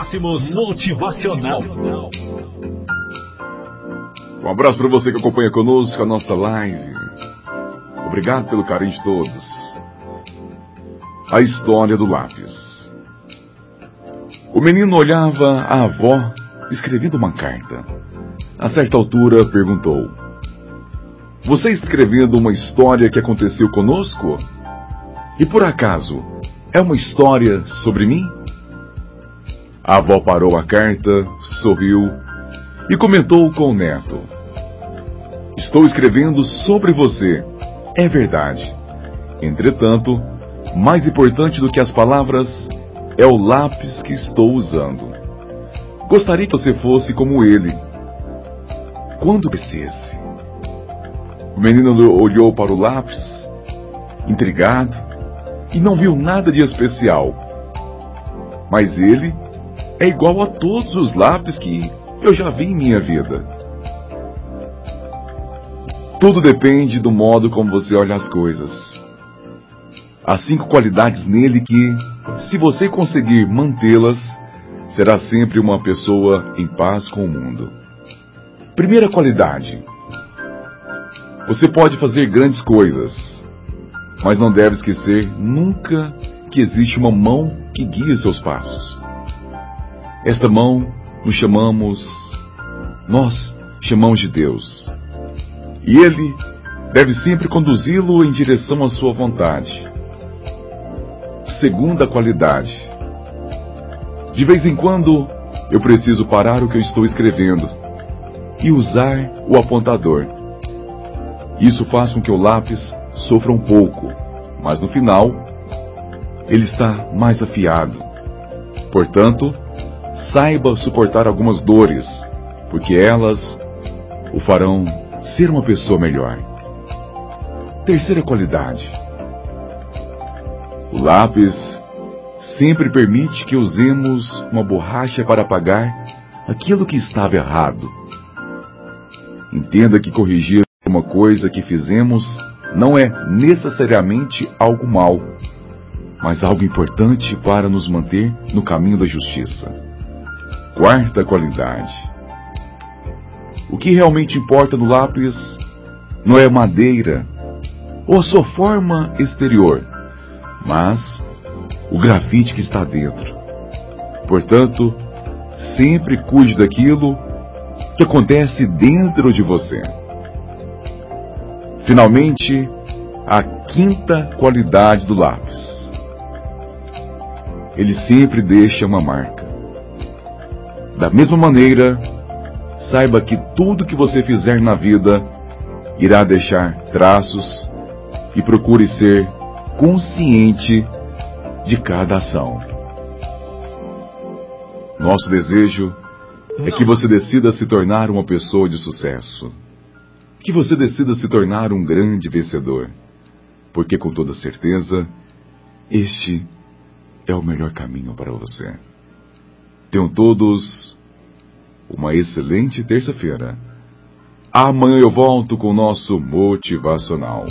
Máximos Motivacional. Um abraço para você que acompanha conosco a nossa live. Obrigado pelo carinho de todos. A história do lápis. O menino olhava a avó escrevendo uma carta. A certa altura perguntou: Você escrevendo uma história que aconteceu conosco? E por acaso, é uma história sobre mim? A avó parou a carta, sorriu e comentou com o neto: Estou escrevendo sobre você. É verdade. Entretanto, mais importante do que as palavras é o lápis que estou usando. Gostaria que você fosse como ele. Quando crescesse. O menino olhou para o lápis, intrigado, e não viu nada de especial. Mas ele é igual a todos os lápis que eu já vi em minha vida. Tudo depende do modo como você olha as coisas. Há cinco qualidades nele que, se você conseguir mantê-las, será sempre uma pessoa em paz com o mundo. Primeira qualidade: você pode fazer grandes coisas, mas não deve esquecer nunca que existe uma mão que guia seus passos. Esta mão nos chamamos, nós chamamos de Deus. E Ele deve sempre conduzi-lo em direção à sua vontade. Segunda qualidade. De vez em quando eu preciso parar o que eu estou escrevendo e usar o apontador. Isso faz com que o lápis sofra um pouco, mas no final ele está mais afiado. Portanto, saiba suportar algumas dores, porque elas o farão ser uma pessoa melhor. Terceira qualidade: o lápis sempre permite que usemos uma borracha para apagar aquilo que estava errado. Entenda que corrigir uma coisa que fizemos não é necessariamente algo mal, mas algo importante para nos manter no caminho da justiça. Quarta qualidade: o que realmente importa no lápis não é a madeira ou sua forma exterior, mas o grafite que está dentro. Portanto, sempre cuide daquilo que acontece dentro de você. Finalmente, a quinta qualidade do lápis. Ele sempre deixa uma marca. Da mesma maneira, saiba que tudo que você fizer na vida irá deixar traços e procure ser consciente de cada ação. Nosso desejo é que você decida se tornar uma pessoa de sucesso. Que você decida se tornar um grande vencedor. Porque com toda certeza, este é o melhor caminho para você. Tenham todos uma excelente terça-feira. Amanhã eu volto com o nosso motivacional.